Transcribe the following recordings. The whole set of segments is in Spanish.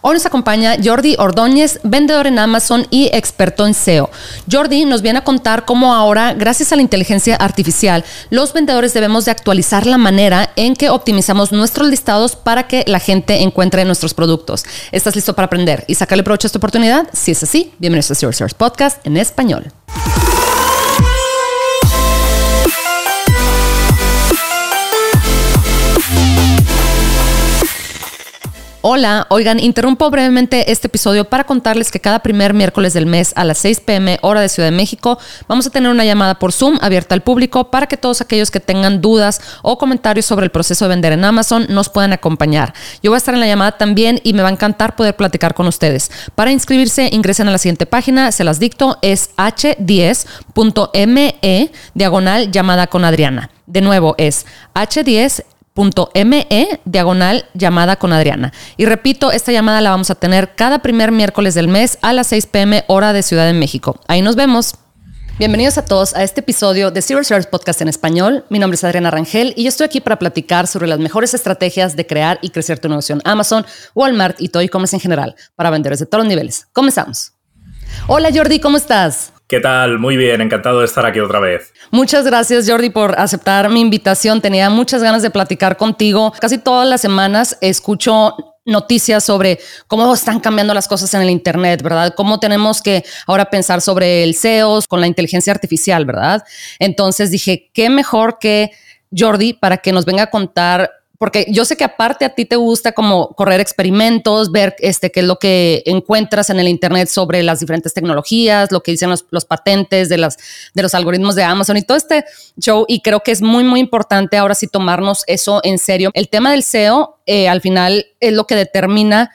Hoy nos acompaña Jordi Ordóñez, vendedor en Amazon y experto en SEO. Jordi nos viene a contar cómo ahora, gracias a la inteligencia artificial, los vendedores debemos de actualizar la manera en que optimizamos nuestros listados para que la gente encuentre nuestros productos. ¿Estás listo para aprender y sacarle provecho a esta oportunidad? Si es así, bienvenidos a Source Podcast en español. Hola, oigan, interrumpo brevemente este episodio para contarles que cada primer miércoles del mes a las 6 pm hora de Ciudad de México vamos a tener una llamada por Zoom abierta al público para que todos aquellos que tengan dudas o comentarios sobre el proceso de vender en Amazon nos puedan acompañar. Yo voy a estar en la llamada también y me va a encantar poder platicar con ustedes. Para inscribirse ingresen a la siguiente página, se las dicto, es h10.me diagonal llamada con Adriana. De nuevo es h10 me diagonal llamada con Adriana. Y repito, esta llamada la vamos a tener cada primer miércoles del mes a las 6 pm hora de Ciudad de México. Ahí nos vemos. Bienvenidos a todos a este episodio de Zero Service Podcast en español. Mi nombre es Adriana Rangel y yo estoy aquí para platicar sobre las mejores estrategias de crear y crecer tu negocio en Amazon, Walmart y todo e-commerce en general para vendedores de todos los niveles. Comenzamos. Hola Jordi, ¿cómo estás? ¿Qué tal? Muy bien, encantado de estar aquí otra vez. Muchas gracias Jordi por aceptar mi invitación. Tenía muchas ganas de platicar contigo. Casi todas las semanas escucho noticias sobre cómo están cambiando las cosas en el Internet, ¿verdad? Cómo tenemos que ahora pensar sobre el SEO con la inteligencia artificial, ¿verdad? Entonces dije, ¿qué mejor que Jordi para que nos venga a contar porque yo sé que aparte a ti te gusta como correr experimentos, ver este, qué es lo que encuentras en el Internet sobre las diferentes tecnologías, lo que dicen los, los, patentes de, las, de los algoritmos de Amazon y todo este show. Y creo que es muy, muy importante ahora sí tomarnos eso en serio. El tema del SEO eh, al final es lo que determina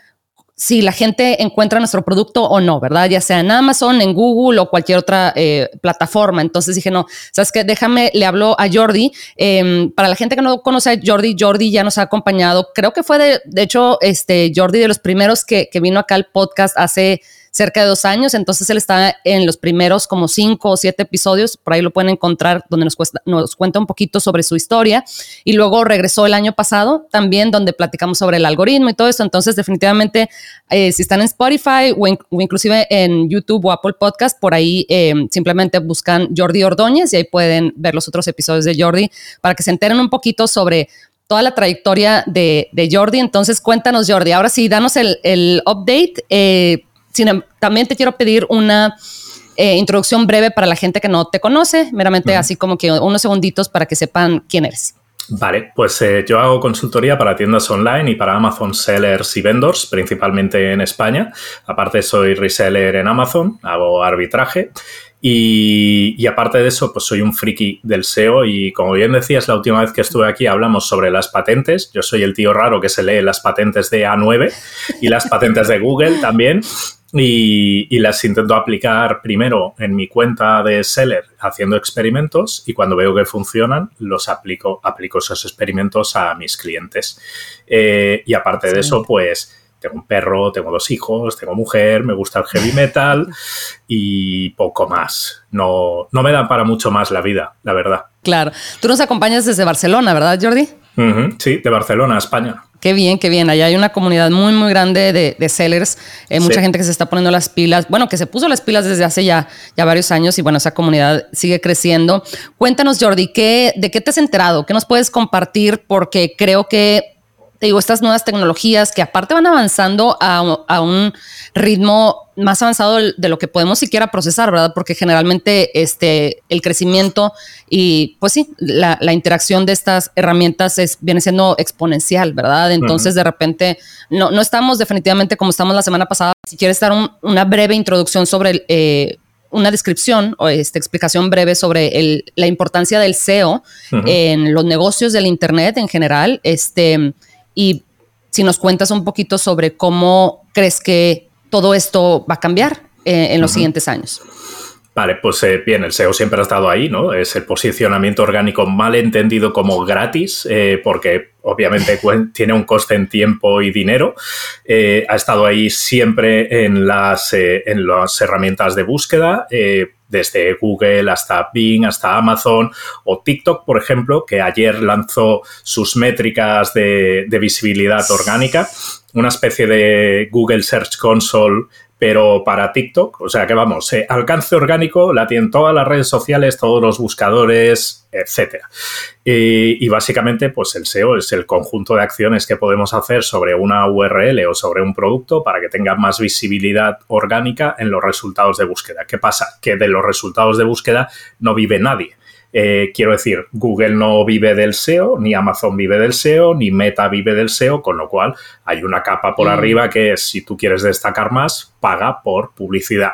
si la gente encuentra nuestro producto o no, ¿verdad? Ya sea en Amazon, en Google o cualquier otra eh, plataforma. Entonces dije, no, ¿sabes qué? Déjame, le hablo a Jordi. Em, para la gente que no conoce a Jordi, Jordi ya nos ha acompañado. Creo que fue, de, de hecho, este, Jordi de los primeros que, que vino acá al podcast hace cerca de dos años, entonces él está en los primeros como cinco o siete episodios, por ahí lo pueden encontrar, donde nos, nos cuenta un poquito sobre su historia, y luego regresó el año pasado también, donde platicamos sobre el algoritmo y todo eso, entonces definitivamente eh, si están en Spotify o, inclusive en YouTube o Apple Podcast, por ahí eh, simplemente buscan Jordi Ordóñez y ahí pueden ver los otros episodios de Jordi para que se enteren un poquito sobre toda la trayectoria de, Jordi. Entonces, cuéntanos, Jordi. Ahora sí, danos el, el update. Eh, Em, también te quiero pedir una eh, introducción breve para la gente que no te conoce, meramente así como que unos segunditos para que sepan quién eres. Vale, pues eh, yo hago consultoría para tiendas online y para Amazon sellers y vendors, principalmente en España. Aparte soy reseller en Amazon, hago arbitraje y, y, aparte de eso, pues soy un friki del SEO y como bien decías, la última vez que estuve aquí hablamos sobre las patentes. Yo soy el tío raro que se lee las patentes de A9 y las patentes de Google también y, las intento aplicar primero en mi cuenta de seller haciendo experimentos y cuando veo que funcionan los aplico, aplico esos experimentos a mis clientes. Eh, y aparte de eso, pues tengo un perro, tengo dos hijos, tengo mujer, me gusta el heavy metal y poco más. No, no me da para mucho más la vida, la verdad. Claro. Tú nos acompañas desde Barcelona, ¿verdad, Jordi? Sí, de Barcelona, España. Qué bien, qué bien. Allá hay una comunidad muy, muy grande de, sellers. Eh, mucha gente que se está poniendo las pilas. Bueno, que se puso las pilas desde hace ya, ya varios años y bueno, esa comunidad sigue creciendo. Cuéntanos, Jordi, ¿qué, ¿de qué te has enterado? ¿Qué nos puedes compartir? Porque creo que digo, estas nuevas tecnologías que aparte van avanzando a, un ritmo más avanzado de lo que podemos siquiera procesar, ¿verdad? Porque generalmente este, el crecimiento y pues sí, la, interacción de estas herramientas es, viene siendo exponencial, ¿verdad? Entonces de repente no, no estamos definitivamente como estamos la semana pasada. Si quieres dar una breve introducción sobre eh, una descripción o esta explicación breve sobre la importancia del SEO en los negocios del Internet en general. Este, y si nos cuentas un poquito sobre cómo crees que todo esto va a cambiar eh, en los siguientes años. Vale, pues eh, bien, el SEO siempre ha estado ahí, ¿no? Es el posicionamiento orgánico mal entendido como gratis, eh, porque obviamente tiene un coste en tiempo y dinero. ha estado ahí siempre en las, en las herramientas de búsqueda desde Google hasta Bing, hasta Amazon o TikTok, por ejemplo, que ayer lanzó sus métricas de, visibilidad orgánica. una especie de Google Search Console pero para TikTok, o sea que vamos, eh, alcance orgánico la tienen todas las redes sociales, todos los buscadores, etcétera. Y, básicamente, pues el SEO es el conjunto de acciones que podemos hacer sobre una URL o sobre un producto para que tenga más visibilidad orgánica en los resultados de búsqueda. ¿Qué pasa? Que de los resultados de búsqueda no vive nadie. Eh, quiero decir, Google no vive del SEO, ni Amazon vive del SEO, ni Meta vive del SEO, con lo cual hay una capa por mm. arriba que es, si tú quieres destacar más, paga por publicidad.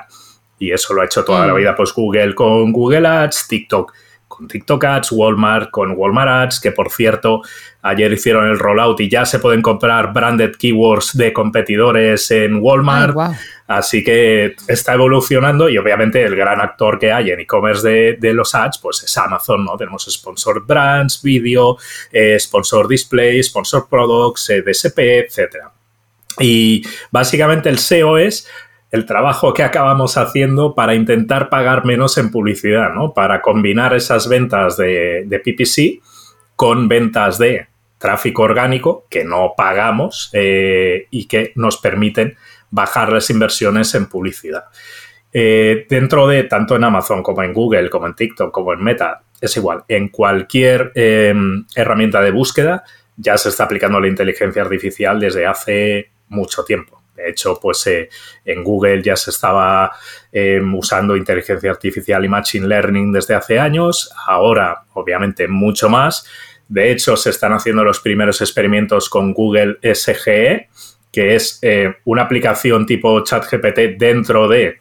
Y eso lo ha hecho toda la mm. vida, pues Google con Google Ads, TikTok con TikTok Ads, Walmart con Walmart Ads, que por cierto, ayer hicieron el rollout y ya se pueden comprar branded keywords de competidores en Walmart. Así que está evolucionando y obviamente el gran actor que hay en e-commerce de, los ads, pues es Amazon, ¿no? Tenemos sponsor brands, video, eh, sponsor display, sponsor products, eh, DSP, etcétera. Y básicamente el SEO es el trabajo que acabamos haciendo para intentar pagar menos en publicidad, ¿no? Para combinar esas ventas de, PPC con ventas de tráfico orgánico que no pagamos eh, y que nos permiten bajar las inversiones en publicidad. Eh, dentro de, tanto en Amazon como en Google, como en TikTok, como en Meta, es igual, en cualquier eh, herramienta de búsqueda ya se está aplicando la inteligencia artificial desde hace mucho tiempo. De hecho, pues eh, en Google ya se estaba em, usando inteligencia artificial y machine learning desde hace años, ahora obviamente mucho más. De hecho, se están haciendo los primeros experimentos con Google SGE, que es eh, una aplicación tipo ChatGPT dentro de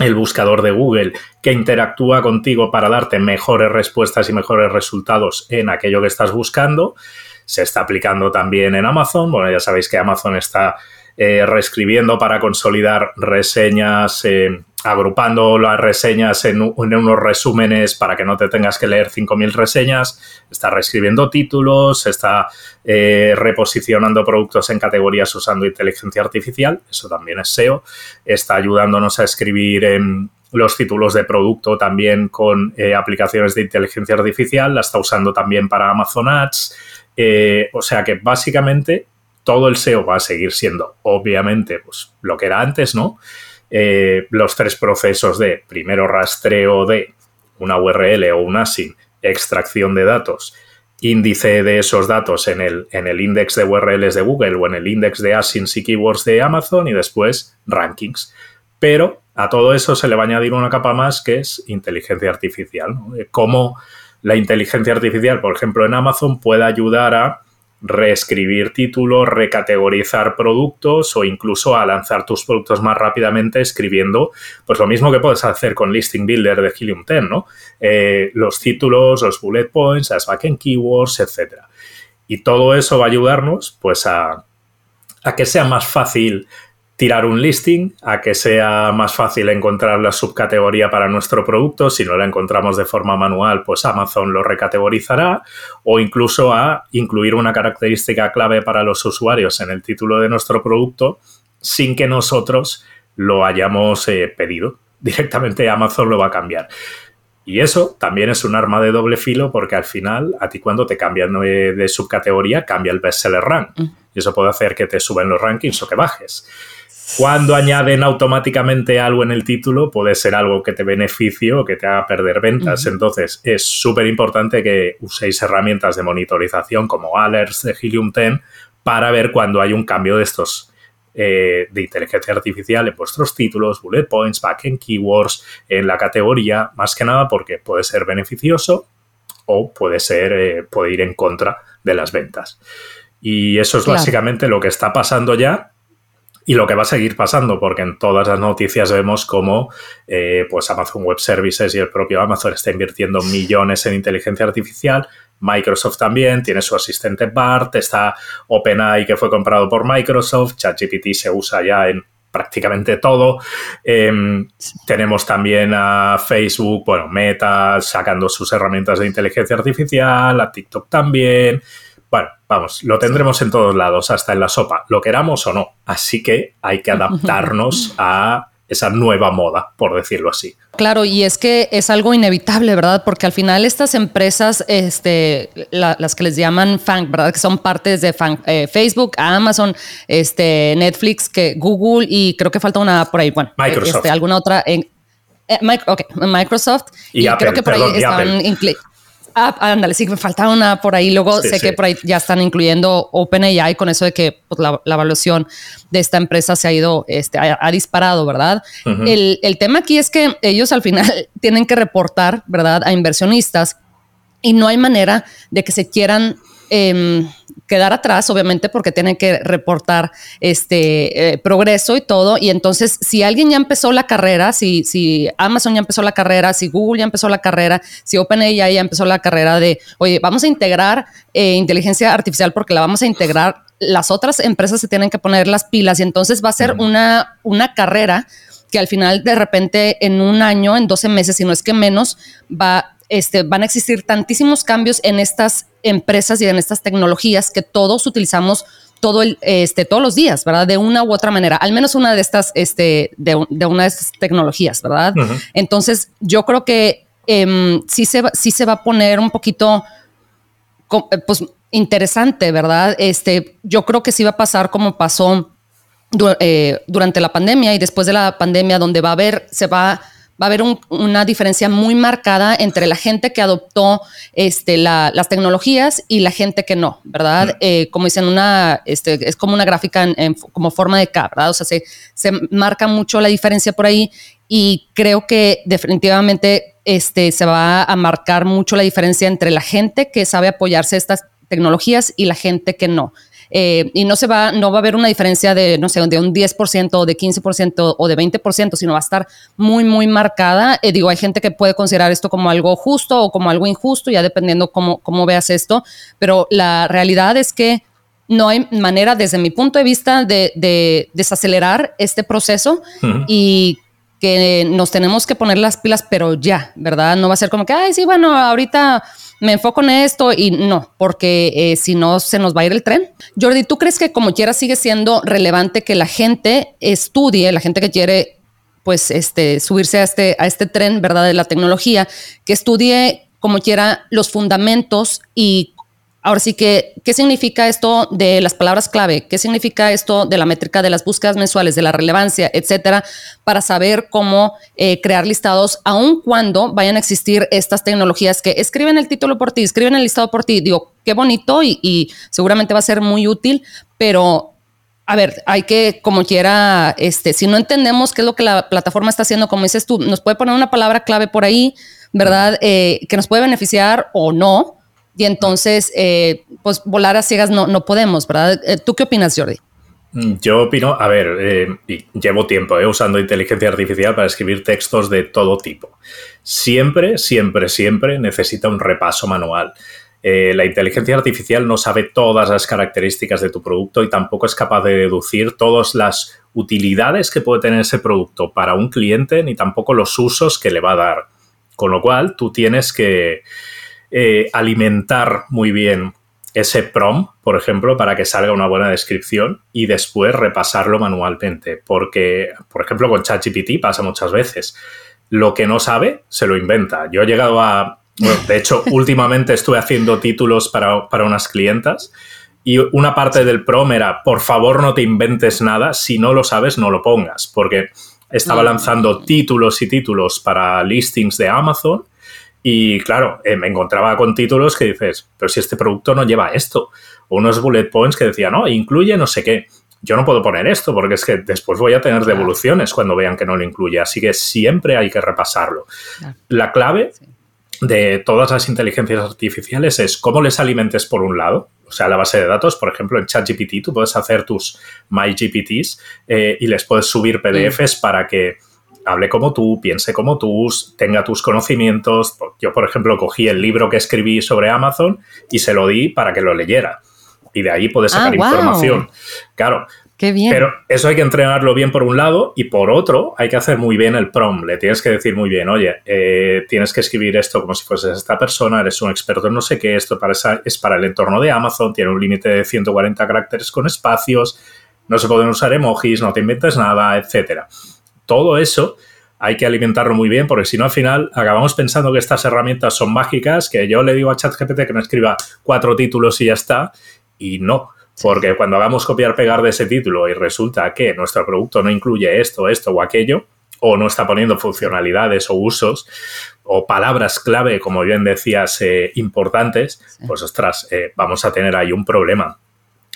el buscador de Google que interactúa contigo para darte mejores respuestas y mejores resultados en aquello que estás buscando. Se está aplicando también en Amazon. Bueno, ya sabéis que Amazon está eh, reescribiendo para consolidar reseñas, eh, agrupando las reseñas en, unos resúmenes para que no te tengas que leer 5.000 reseñas, está reescribiendo títulos, está eh, reposicionando productos en categorías usando inteligencia artificial, eso también es SEO, está ayudándonos a escribir los títulos de producto también con aplicaciones de inteligencia artificial, la está usando también para Amazon Ads, o sea que básicamente todo el SEO va a seguir siendo, obviamente, pues lo que era antes, ¿no? Eh, los tres procesos de primero rastreo de una URL o un ASIN, extracción de datos, índice de esos datos en el, en el index de URLs de Google o en el index de ASINs y keywords de Amazon y después rankings. Pero a todo eso se le va a añadir una capa más que es inteligencia artificial. ¿no? Cómo la inteligencia artificial, por ejemplo, en Amazon puede ayudar a reescribir títulos, recategorizar productos o incluso a lanzar tus productos más rápidamente escribiendo, pues lo mismo que puedes hacer con Listing Builder de Helium 10, ¿no? Eh, los títulos, los bullet points, las backend keywords, etcétera. Y todo eso va a ayudarnos, pues, a que sea más fácil tirar un listing a que sea más fácil encontrar la subcategoría para nuestro producto. Si no la encontramos de forma manual, pues Amazon lo recategorizará o incluso a incluir una característica clave para los usuarios en el título de nuestro producto sin que nosotros lo hayamos eh, pedido. Directamente Amazon lo va a cambiar. Y eso también es un arma de doble filo porque al final a ti cuando te cambian de, subcategoría cambia el bestseller rank. Mm. Y eso puede hacer que te suben los rankings o que bajes. Cuando añaden automáticamente algo en el título, puede ser algo que te beneficie o que te haga perder ventas. Entonces, es súper importante que uséis herramientas de monitorización como Alerts de Helium 10 para ver cuando hay un cambio de estos eh, de inteligencia artificial en vuestros títulos, bullet points, backend keywords, en la categoría, más que nada porque puede ser beneficioso o puede ser, eh, puede ir en contra de las ventas. Y eso es básicamente lo que está pasando ya y lo que va a seguir pasando, porque en todas las noticias vemos cómo eh, pues Amazon Web Services y el propio Amazon está invirtiendo millones en inteligencia artificial. Microsoft también tiene su asistente BART, está OpenAI que fue comprado por Microsoft, ChatGPT se usa ya en prácticamente todo. Em, tenemos también a Facebook, bueno, Meta sacando sus herramientas de inteligencia artificial, a TikTok también. Bueno, vamos, lo tendremos en todos lados, hasta en la sopa, lo queramos o no. Así que hay que adaptarnos a esa nueva moda, por decirlo así. Claro, y es que es algo inevitable, ¿verdad? Porque al final estas empresas, este, las que les llaman FANG, ¿verdad? Que son partes de eh, Facebook, Amazon, este, Netflix, que Google y creo que falta una por ahí, bueno, Microsoft. Este, alguna otra en, eh, Microsoft. Y, creo que por ahí están Ah, ándale, sí, me falta una por ahí. Luego sé que por ahí ya están incluyendo OpenAI con eso de que pues, la, evaluación de esta empresa se ha ido, este, ha, disparado, ¿verdad? el, el tema aquí es que ellos al final tienen que reportar, ¿verdad? A inversionistas y no hay manera de que se quieran eh, quedar atrás, obviamente, porque tienen que reportar este eh, progreso y todo. Y entonces, si alguien ya empezó la carrera, si, si Amazon ya empezó la carrera, si Google ya empezó la carrera, si OpenAI ya empezó la carrera de, oye, vamos a integrar eh, inteligencia artificial porque la vamos a integrar, las otras empresas se tienen que poner las pilas y entonces va a ser una, una carrera que al final de repente en un año, en 12 meses, si no es que menos, va este, van a existir tantísimos cambios en estas empresas y en estas tecnologías que todos utilizamos todo el, este, todos los días, ¿verdad? De una u otra manera, al menos una de estas, este, de, una de estas tecnologías, ¿verdad? Entonces, yo creo que em, sí, se va, sí se va a poner un poquito, pues, interesante, ¿verdad? Este, yo creo que sí va a pasar como pasó eh, durante la pandemia y después de la pandemia, donde va a haber, se va va a haber una diferencia muy marcada entre la gente que adoptó este, las tecnologías y la gente que no, ¿verdad? Eh, como dicen, una, este, es como una gráfica en, como forma de K, ¿verdad? O sea, se, se, marca mucho la diferencia por ahí y creo que definitivamente este, se va a marcar mucho la diferencia entre la gente que sabe apoyarse a estas tecnologías y la gente que no. Eh, y no se va, no va a haber una diferencia de, no sé, de un 10% o de 15% o de 20%, sino va a estar muy, muy marcada. Eh, digo, hay gente que puede considerar esto como algo justo o como algo injusto, ya dependiendo cómo, cómo veas esto, pero la realidad es que no hay manera, desde mi punto de vista, de, desacelerar este proceso y que nos tenemos que poner las pilas, pero ya, ¿verdad? No va a ser como que, ay, sí, bueno, ahorita me enfoco en esto y no, porque eh, si no se nos va a ir el tren. Jordi, ¿tú crees que como quiera sigue siendo relevante que la gente estudie, la gente que quiere pues este subirse a este a este tren, ¿verdad? de la tecnología, que estudie como quiera los fundamentos y Ahora sí que, ¿qué significa esto de las palabras clave? ¿Qué significa esto de la métrica de las búsquedas mensuales, de la relevancia, etcétera, para saber cómo eh, crear listados, aun cuando vayan a existir estas tecnologías que escriben el título por ti, escriben el listado por ti? Digo, qué bonito y, seguramente va a ser muy útil, pero a ver, hay que, como quiera, este, si no entendemos qué es lo que la plataforma está haciendo, como dices tú, nos puede poner una palabra clave por ahí, ¿verdad? Eh, que nos puede beneficiar o no y entonces, eh, pues volar a ciegas no, no podemos, ¿verdad? Eh, ¿Tú qué opinas, Jordi? Mm, yo opino, a ver, eh, llevo tiempo usando inteligencia artificial para escribir textos de todo tipo. Siempre, siempre, siempre necesita un repaso manual. la inteligencia artificial no sabe todas las características de tu producto y tampoco es capaz de deducir todas las utilidades que puede tener ese producto para un cliente ni tampoco los usos que le va a dar. Con lo cual, tú tienes que, eh, alimentar muy bien ese prom, por ejemplo, para que salga una buena descripción y después repasarlo manualmente. Porque, por ejemplo, con ChatGPT pasa muchas veces. Lo que no sabe, se lo inventa. Yo he llegado a... de hecho, últimamente estuve haciendo títulos para, para unas clientas y una parte del prom era, por favor no te inventes nada, si no lo sabes no lo pongas, porque estaba lanzando títulos y títulos para listings de Amazon y claro, eh, me encontraba con títulos que dices, pero si este producto no lleva esto. O unos bullet points que decían, no, incluye no sé qué. Yo no puedo poner esto porque es que después voy a tener devoluciones cuando vean que no lo incluye. Así que siempre hay que repasarlo. La clave de todas las inteligencias artificiales es cómo les alimentes por un lado, o sea, la base de datos, por ejemplo, en ChatGPT tú puedes hacer tus MyGPTs eh, y les puedes subir PDFs para que hable como tú, piense como tú, tenga tus conocimientos. Yo, por ejemplo, cogí el libro que escribí sobre Amazon y se lo di para que lo leyera. Y de ahí puedes sacar ah, información. Claro. Qué bien. Pero eso hay que entrenarlo bien por un lado y por otro hay que hacer muy bien el prom. Le tienes que decir muy bien, oye, eh, tienes que escribir esto como si fueses esta persona, eres un experto en no sé qué, esto para es para el entorno de Amazon, tiene un límite de 140 caracteres con espacios, no se pueden usar emojis, no te inventes nada, etcétera todo eso hay que alimentarlo muy bien porque si no al final acabamos pensando que estas herramientas son mágicas, que yo le digo a ChatGPT que me escriba cuatro títulos y ya está, y no. Porque cuando hagamos copiar-pegar de ese título y resulta que nuestro producto no incluye esto, esto o aquello, o no está poniendo funcionalidades o usos o palabras clave, como bien decías, eh, importantes, pues ostras, eh, vamos a tener ahí un problema.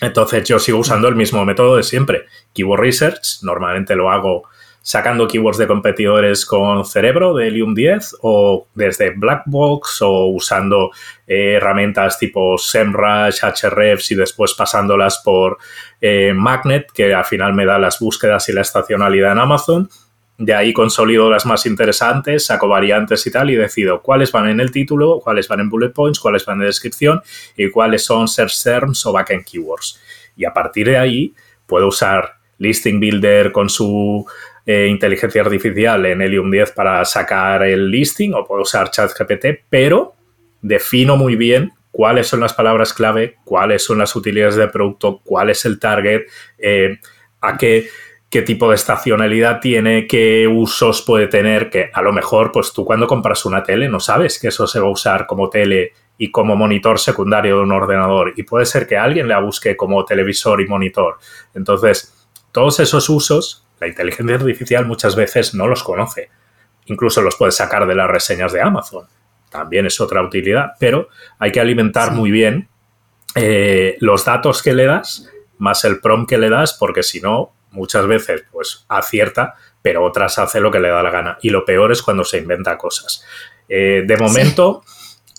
Entonces yo sigo usando el mismo método de siempre. Keyword Research, normalmente lo hago sacando keywords de competidores con Cerebro de Helium 10 o desde Blackbox o usando eh, herramientas tipo SEMrush, Hrefs y después pasándolas por eh, Magnet, que al final me da las búsquedas y la estacionalidad en Amazon. De ahí consolido las más interesantes, saco variantes y tal y decido cuáles van en el título, cuáles van en bullet points, cuáles van en descripción y cuáles son search terms o backend keywords. Y a partir de ahí puedo usar Listing Builder con su eh, inteligencia artificial en Helium 10 para sacar el listing o puedo usar ChatGPT, pero defino muy bien cuáles son las palabras clave, cuáles son las utilidades del producto, cuál es el target, eh, a qué, qué tipo de estacionalidad tiene, qué usos puede tener, que a lo mejor pues tú cuando compras una tele no sabes que eso se va a usar como tele y como monitor secundario de un ordenador y puede ser que alguien la busque como televisor y monitor. Entonces, todos esos usos la inteligencia artificial muchas veces no los conoce. Incluso los puedes sacar de las reseñas de Amazon. También es otra utilidad, pero hay que alimentar muy bien eh, los datos que le das más el prompt que le das, porque si no, muchas veces pues acierta, pero otras hace lo que le da la gana. Y lo peor es cuando se inventa cosas. Eh, de momento,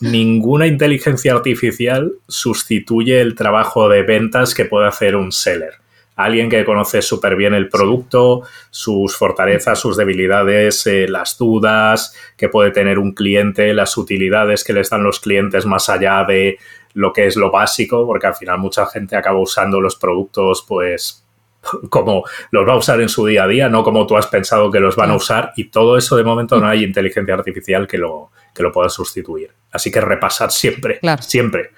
ninguna inteligencia artificial sustituye el trabajo de ventas que puede hacer un seller alguien que conoce súper bien el producto, sus fortalezas, sus debilidades, eh, las dudas que puede tener un cliente, las utilidades que les dan los clientes más allá de lo que es lo básico, porque al final mucha gente acaba usando los productos pues como los va a usar en su día a día, no como tú has pensado que los van a usar y todo eso de momento no hay inteligencia artificial que lo, que lo pueda sustituir. Así que repasar siempre, siempre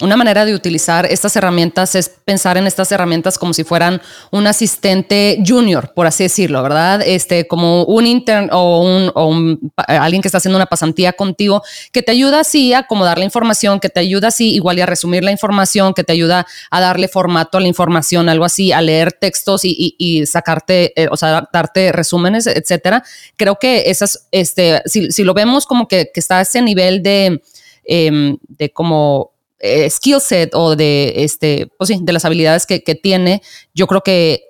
una manera de utilizar estas herramientas es pensar en estas herramientas como si fueran un asistente junior, por así decirlo, ¿verdad? Este, como un intern o, un, alguien que está haciendo una pasantía contigo, que te ayuda así a acomodar la información, que te ayuda así igual y a resumir la información, que te ayuda a darle formato a la información, algo así, a leer textos y, sacarte, eh, o sea, darte resúmenes, etcétera. Creo que esas, este, si, lo vemos como que, está a ese nivel de, em, de como eh, skill set o de, este, pues sí, de las habilidades que, tiene, yo creo que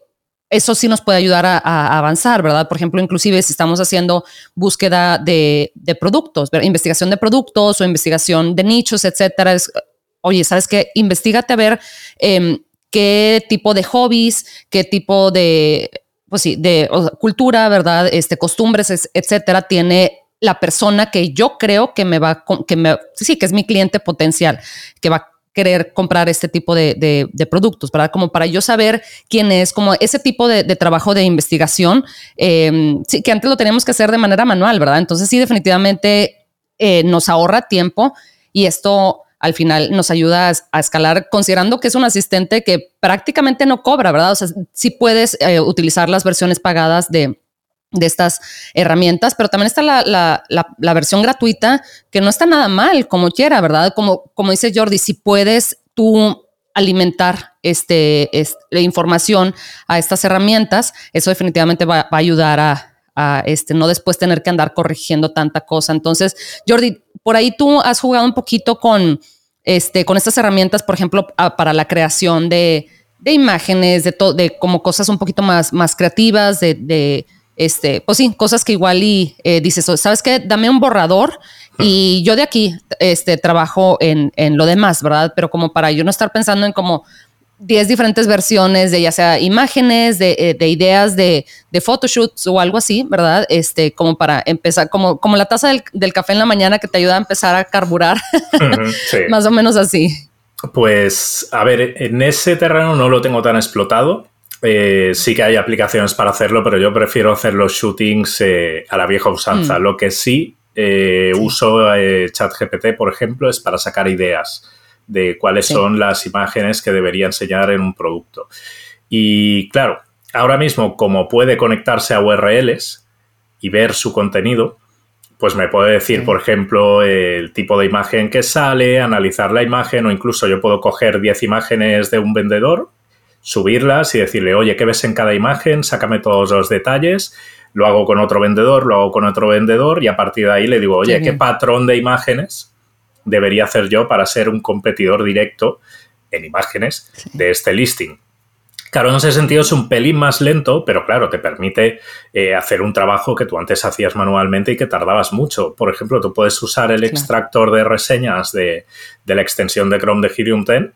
eso sí nos puede ayudar a, avanzar, ¿verdad? Por ejemplo, inclusive si estamos haciendo búsqueda de, productos, investigación de productos o investigación de nichos, etcétera, oye, ¿sabes qué? Investígate a ver em, qué tipo de hobbies, qué tipo de, pues sí, de cultura, ¿verdad? Este, costumbres, etcétera, tiene la persona que yo creo que me va, que me, sí, que es mi cliente potencial, que va a querer comprar este tipo de, productos, ¿verdad? Como para yo saber quién es, como ese tipo de, trabajo de investigación, em, que antes lo teníamos que hacer de manera manual, ¿verdad? Entonces sí, definitivamente eh, nos ahorra tiempo y esto al final nos ayuda a, escalar, considerando que es un asistente que prácticamente no cobra, ¿verdad? O sea, sí puedes eh, utilizar las versiones pagadas de, de estas herramientas, pero también está la, versión gratuita, que no está nada mal, como quiera, ¿verdad? Como, como dice Jordi, si puedes tú alimentar este, la información a estas herramientas, eso definitivamente va, a ayudar a, este, no después tener que andar corrigiendo tanta cosa. Entonces, Jordi, por ahí tú has jugado un poquito con, este, con estas herramientas, por ejemplo, para la creación de, imágenes, de, de como cosas un poquito más, más creativas, de este, pues sí, cosas que igual y eh, dices, ¿sabes qué? Dame un borrador y yo de aquí este, trabajo en, lo demás, ¿verdad? Pero como para yo no estar pensando en como 10 diferentes versiones de ya sea imágenes, de, eh, ideas de, de, photoshoots o algo así, ¿verdad? Este, como para empezar, como, como la taza del, café en la mañana que te ayuda a empezar a carburar, más o menos así. Pues, a ver, en ese terreno no lo tengo tan explotado. Eh, sí que hay aplicaciones para hacerlo, pero yo prefiero hacer los shootings eh, a la vieja usanza. Mm. Lo que sí, eh, uso ChatGPT, por ejemplo, es para sacar ideas de cuáles son las imágenes que debería enseñar en un producto. Y claro, ahora mismo, como puede conectarse a URLs y ver su contenido, pues me puede decir, por ejemplo, el tipo de imagen que sale, analizar la imagen o incluso yo puedo coger 10 imágenes de un vendedor, subirlas y decirle, oye, ¿qué ves en cada imagen? Sácame todos los detalles. Lo hago con otro vendedor, lo hago con otro vendedor y a partir de ahí le digo, oye, ¿qué patrón de imágenes debería hacer yo para ser un competidor directo en imágenes de este listing? Claro, en ese sentido es un pelín más lento, pero claro, te permite eh, hacer un trabajo que tú antes hacías manualmente y que tardabas mucho. Por ejemplo, tú puedes usar el extractor de reseñas de, la extensión de Chrome de Helium 10,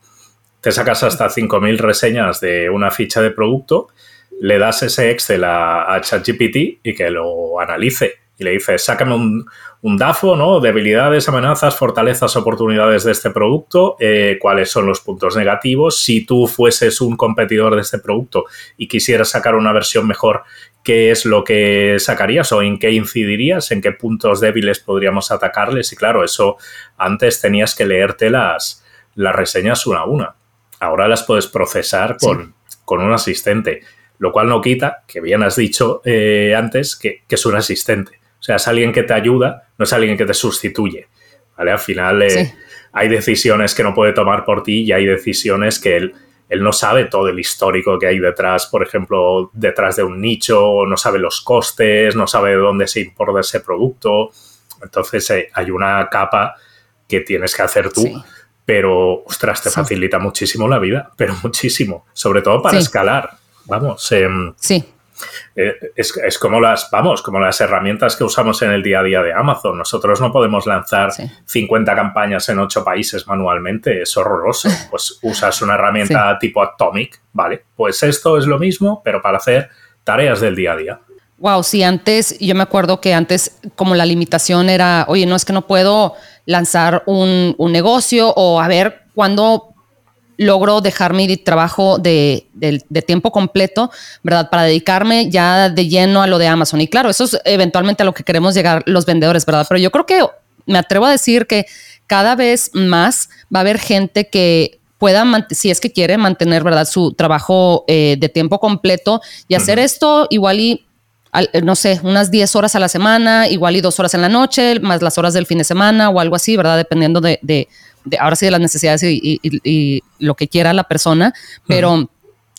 te sacas hasta 5.000 reseñas de una ficha de producto, le das ese Excel a, ChatGPT y que lo analice y le dices, sácame un, un DAFO, ¿no? Debilidades, amenazas, fortalezas, oportunidades de este producto, eh, cuáles son los puntos negativos. Si tú fueses un competidor de este producto y quisieras sacar una versión mejor, ¿qué es lo que sacarías o en qué incidirías? ¿En qué puntos débiles podríamos atacarles? Y claro, eso antes tenías que leerte las, las reseñas una a una. Ahora las puedes procesar con, con un asistente, lo cual no quita, que bien has dicho eh, antes, que, que es un asistente o sea, es alguien que te ayuda, no es alguien que te sustituye. ¿vale? Al final eh, hay decisiones que no puede tomar por ti y hay decisiones que él, él no sabe todo el histórico que hay detrás, por ejemplo, detrás de un nicho, no sabe los costes, no sabe de dónde se importa ese producto. Entonces eh, hay una capa que tienes que hacer tú. Pero, ostras, te facilita muchísimo la vida, pero muchísimo. Sobre todo para escalar. Vamos. Em, sí. Eh, es, como las, vamos, como las herramientas que usamos en el día a día de Amazon. Nosotros no podemos lanzar 50 campañas en 8 países manualmente, es horroroso. Pues usas una herramienta tipo Atomic, ¿vale? Pues esto es lo mismo, pero para hacer tareas del día a día. Wow, sí, antes, yo me acuerdo que antes como la limitación era, oye, no es que no puedo lanzar un, un negocio o a ver cuándo logro dejar mi trabajo de, tiempo completo, ¿verdad? Para dedicarme ya de lleno a lo de Amazon. Y claro, eso es eventualmente a lo que queremos llegar los vendedores, ¿verdad? Pero yo creo que me atrevo a decir que cada vez más va a haber gente que pueda, si es que quiere, mantener, ¿verdad? Su trabajo eh, de tiempo completo y hacer esto igual y no sé, unas 10 horas a la semana, igual y dos horas en la noche, más las horas del fin de semana o algo así, ¿verdad? Dependiendo de, ahora sí de las necesidades y, lo que quiera la persona, pero...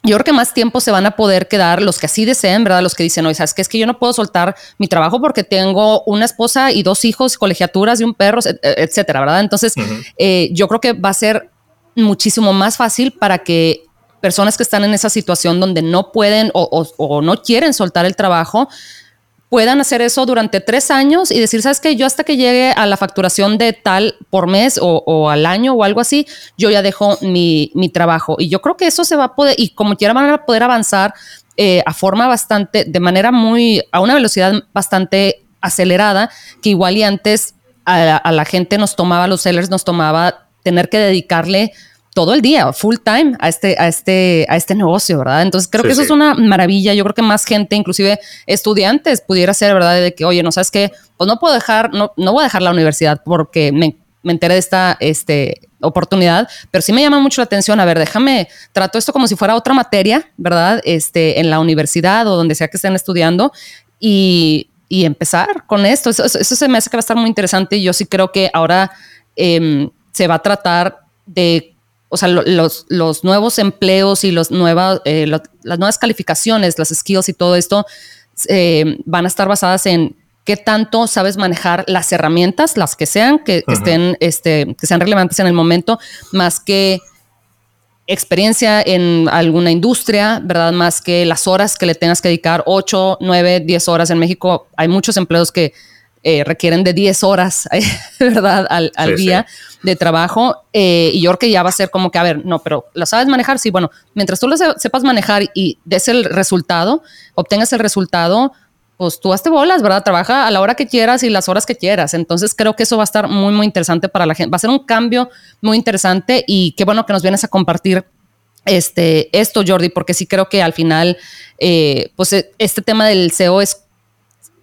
Yo creo que más tiempo se van a poder quedar los que así deseen, ¿verdad? Los que dicen, oye, ¿sabes qué? Es que yo no puedo soltar mi trabajo porque tengo una esposa y dos hijos, colegiaturas y un perro, etcétera, ¿verdad? Entonces, eh, yo creo que va a ser muchísimo más fácil para que personas que están en esa situación donde no pueden o no quieren soltar el trabajo, puedan hacer eso durante tres años y decir, sabes que yo hasta que llegue a la facturación de tal por mes o, al año o algo así, yo ya dejo mi, trabajo. Y yo creo que eso se va a poder, y como quiera van a poder avanzar eh, a forma bastante, de manera muy, a una velocidad bastante acelerada, que igual y antes a, a la gente nos tomaba, los sellers nos tomaba tener que dedicarle todo el día, full time a este, a este, a este negocio, ¿verdad? Entonces creo que eso es una maravilla. Yo creo que más gente, inclusive estudiantes, pudiera ser, ¿verdad? De que, oye, no sabes qué, pues no puedo dejar, no, no voy a dejar la universidad porque me, me enteré de esta este, oportunidad, pero sí me llama mucho la atención. A ver, déjame, trato esto como si fuera otra materia, ¿verdad? Este, en la universidad o donde sea que estén estudiando y, y empezar con esto. Eso, eso, se me hace que va a estar muy interesante y yo sí creo que ahora em, se va a tratar de o sea, los, los, nuevos empleos y los nuevas, eh, las nuevas calificaciones, las skills y todo esto eh, van a estar basadas en qué tanto sabes manejar las herramientas, las que sean, que, estén, este, que sean relevantes en el momento, más que experiencia en alguna industria, ¿verdad? Más que las horas que le tengas que dedicar, 8, 9, 10 horas. En México hay muchos empleos que eh, requieren de 10 horas, ¿verdad? Al, día de trabajo. Eh, y yo creo que ya va a ser como que, a ver, no, pero ¿lo sabes manejar? Sí, bueno, mientras tú lo sepas manejar y des el resultado, obtengas el resultado, pues tú hazte bolas, ¿verdad? Trabaja a la hora que quieras y las horas que quieras. Entonces creo que eso va a estar muy, muy interesante para la gente. Va a ser un cambio muy interesante y qué bueno que nos vienes a compartir este, esto, Jordi, porque sí creo que al final, eh, pues este tema del SEO es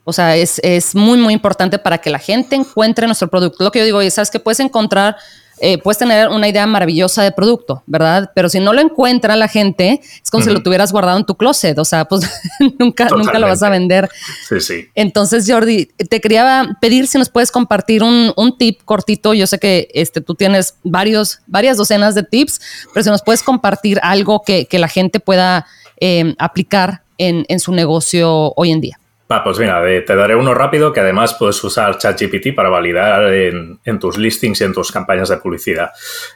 o sea, es, muy, muy importante para que la gente encuentre nuestro producto. Lo que yo digo es, ¿sabes que Puedes encontrar eh, puedes tener una idea maravillosa de producto, ¿verdad? Pero si no lo encuentra la gente, es como si lo tuvieras guardado en tu closet, o sea, pues nunca, nunca lo vas a vender. Sí, sí. Entonces, Jordi, te quería pedir si nos puedes compartir un, tip cortito. Yo sé que este, tú tienes varios, varias docenas de tips, pero si nos puedes compartir algo que, la gente pueda eh, aplicar en, en su negocio hoy en día pues mira, te daré uno rápido que además puedes usar ChatGPT para validar en, tus listings y en tus campañas de publicidad.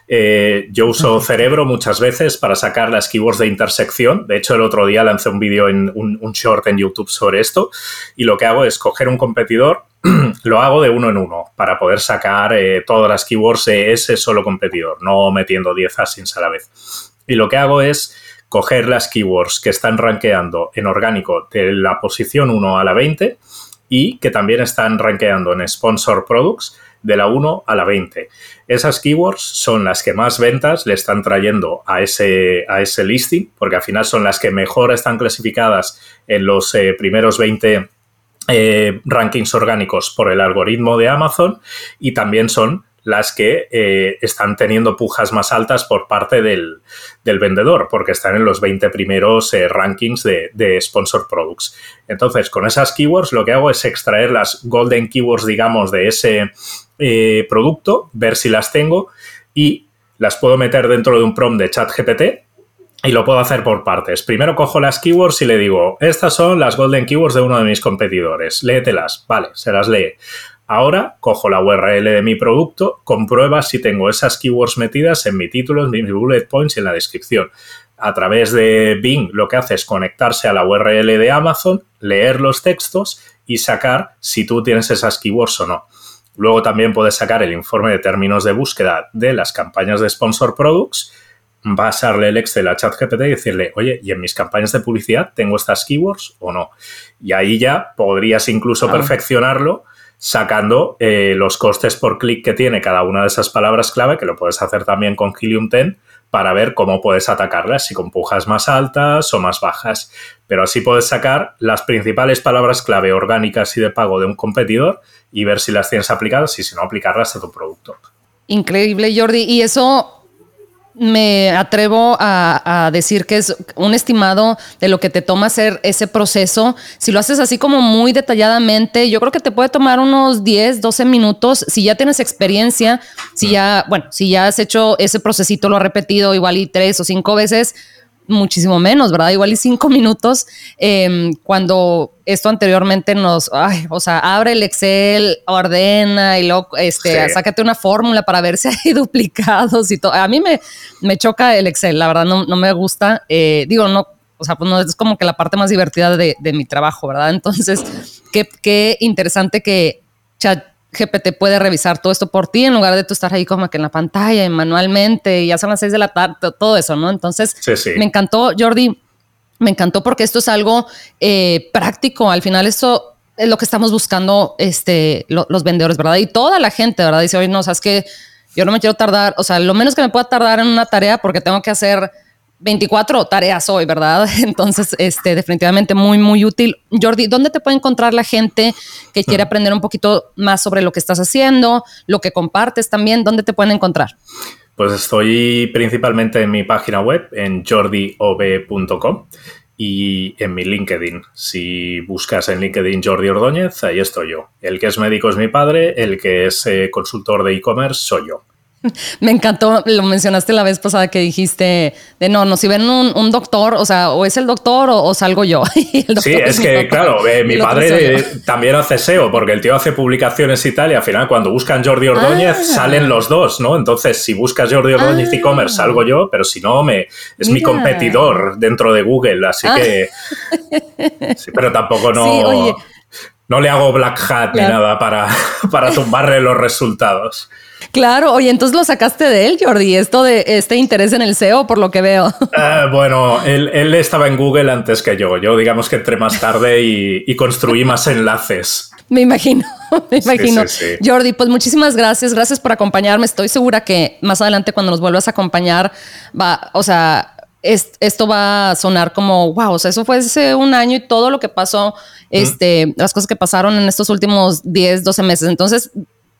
Eh, yo uso Cerebro muchas veces para sacar las keywords de intersección. De hecho, el otro día lancé un vídeo en un, short en YouTube sobre esto y lo que hago es coger un competidor, lo hago de uno en uno para poder sacar eh, todas las keywords de ese solo competidor, no metiendo 10 asins a la vez. Y lo que hago es coger las keywords que están rankeando en orgánico de la posición 1 a la 20 y que también están rankeando en Sponsor Products de la 1 a la 20. Esas keywords son las que más ventas le están trayendo a ese, a ese listing, porque al final son las que mejor están clasificadas en los eh, primeros 20 eh, rankings orgánicos por el algoritmo de Amazon y también son las que eh, están teniendo pujas más altas por parte del, vendedor, porque están en los 20 primeros eh, rankings de, sponsor products. Entonces, con esas keywords lo que hago es extraer las golden keywords, digamos, de ese eh, producto, ver si las tengo y las puedo meter dentro de un prompt de ChatGPT y lo puedo hacer por partes. Primero cojo las keywords y le digo, estas son las golden keywords de uno de mis competidores, léetelas. Vale, se las lee. Ahora cojo la URL de mi producto, comprueba si tengo esas keywords metidas en mi título, en mis bullet points y en la descripción. A través de Bing lo que hace es conectarse a la URL de Amazon, leer los textos y sacar si tú tienes esas keywords o no. Luego también puedes sacar el informe de términos de búsqueda de las campañas de Sponsor Products, basarle el Excel a ChatGPT y decirle, oye, ¿y en mis campañas de publicidad tengo estas keywords o no? Y ahí ya podrías incluso perfeccionarlo sacando eh, los costes por clic que tiene cada una de esas palabras clave, que lo puedes hacer también con Helium 10 para ver cómo puedes atacarlas, si con pujas más altas o más bajas. Pero así puedes sacar las principales palabras clave orgánicas y de pago de un competidor y ver si las tienes aplicadas y si no aplicarlas a tu producto. Increíble, Jordi. Y eso me atrevo a, decir que es un estimado de lo que te toma hacer ese proceso. Si lo haces así como muy detalladamente, yo creo que te puede tomar unos 10, 12 minutos. Si ya tienes experiencia, si ya, bueno, si ya has hecho ese procesito, lo has repetido igual y tres o cinco veces, muchísimo menos, ¿verdad? Igual y cinco minutos em, cuando esto anteriormente nos, ay, o sea, abre el Excel, ordena y luego, este, sácate una fórmula para ver si hay duplicados y todo. A mí me, me choca el Excel, la verdad no, no me gusta. Eh, digo, no, o sea, pues no es como que la parte más divertida de, de mi trabajo, ¿verdad? Entonces, qué, qué interesante que chat GPT puede revisar todo esto por ti en lugar de tú estar ahí como que en la pantalla y manualmente y ya son las seis de la tarde, todo eso, ¿no? Entonces, me encantó, Jordi, me encantó porque esto es algo eh, práctico. Al final, esto es lo que estamos buscando este, los vendedores, ¿verdad? Y toda la gente, ¿verdad? Dice, oye, no, sabes que yo no me quiero tardar, o sea, lo menos que me pueda tardar en una tarea porque tengo que hacer 24 tareas hoy, ¿verdad? Entonces, este, definitivamente muy, muy útil. Jordi, ¿dónde te puede encontrar la gente que quiere aprender un poquito más sobre lo que estás haciendo, lo que compartes también? ¿Dónde te pueden encontrar? Pues estoy principalmente en mi página web, en jordiob.com y en mi LinkedIn. Si buscas en LinkedIn Jordi Ordóñez, ahí estoy yo. El que es médico es mi padre, el que es eh, consultor de e-commerce soy yo. Me encantó, lo mencionaste la vez pasada que dijiste de no, no, si ven un, doctor, o sea, o es el doctor o, salgo yo. sí, es, que, claro, eh, mi padre también hace SEO, porque el tío hace publicaciones y tal, y al final cuando buscan Jordi Ordóñez ah. salen los dos, ¿no? Entonces, si buscas Jordi Ordóñez ah. e-commerce, salgo yo, pero si no, me, es mi competidor dentro de Google, así ah. que. Sí, pero tampoco no. no le hago black hat ni nada para, para tumbarle los resultados. Claro, oye, entonces lo sacaste de él, Jordi, esto de este interés en el SEO, por lo que veo. Eh, bueno, él, estaba en Google antes que yo. Yo, digamos que entré más tarde y, construí más enlaces. Me imagino, me imagino. Jordi, pues muchísimas gracias, gracias por acompañarme. Estoy segura que más adelante cuando nos vuelvas a acompañar, va, o sea, esto va a sonar como, wow, o sea, eso fue hace un año y todo lo que pasó, este, las cosas que pasaron en estos últimos 10, 12 meses. Entonces,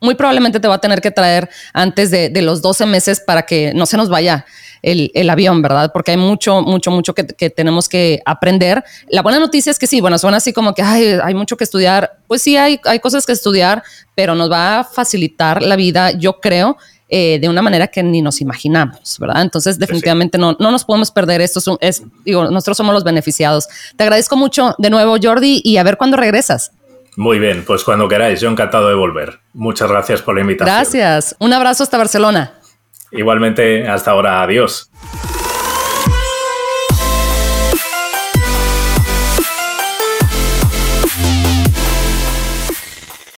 muy probablemente te va a tener que traer antes de, los 12 meses para que no se nos vaya el, avión, ¿verdad? Porque hay mucho, mucho, mucho que, tenemos que aprender. La buena noticia es que sí, bueno, suena así como que hay mucho que estudiar. Pues sí, hay, hay cosas que estudiar, pero nos va a facilitar la vida, yo creo, eh, de una manera que ni nos imaginamos, ¿verdad? Entonces, definitivamente no, no nos podemos perder esto. Es, digo, nosotros somos los beneficiados. Te agradezco mucho de nuevo, Jordi, y a ver cuándo regresas. Muy bien, pues cuando queráis, yo encantado de volver. Muchas gracias por la invitación. Gracias. Un abrazo hasta Barcelona. Igualmente, hasta ahora, adiós.